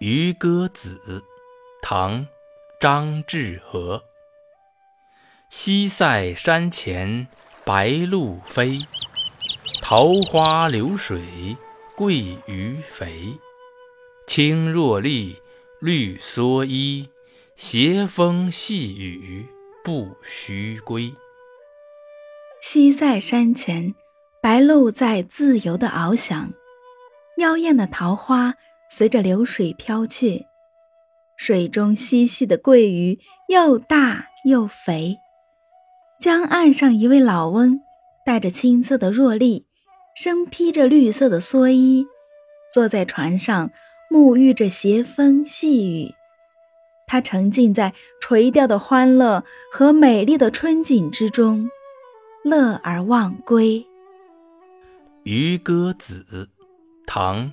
渔歌子，唐·张志和。西塞山前白鹭飞，桃花流水鳜鱼肥。青箬笠，绿蓑衣，斜风细雨不须归。西塞山前，白鹭在自由地翱翔，妖艳的桃花。随着流水飘去，水中嬉戏的鳜鱼又大又肥。江岸上，一位老翁带着青色的箬笠，身披着绿色的蓑衣，坐在船上沐浴着斜风细雨。他沉浸在垂钓的欢乐和美丽的春景之中，乐而忘归。《渔歌子》，唐。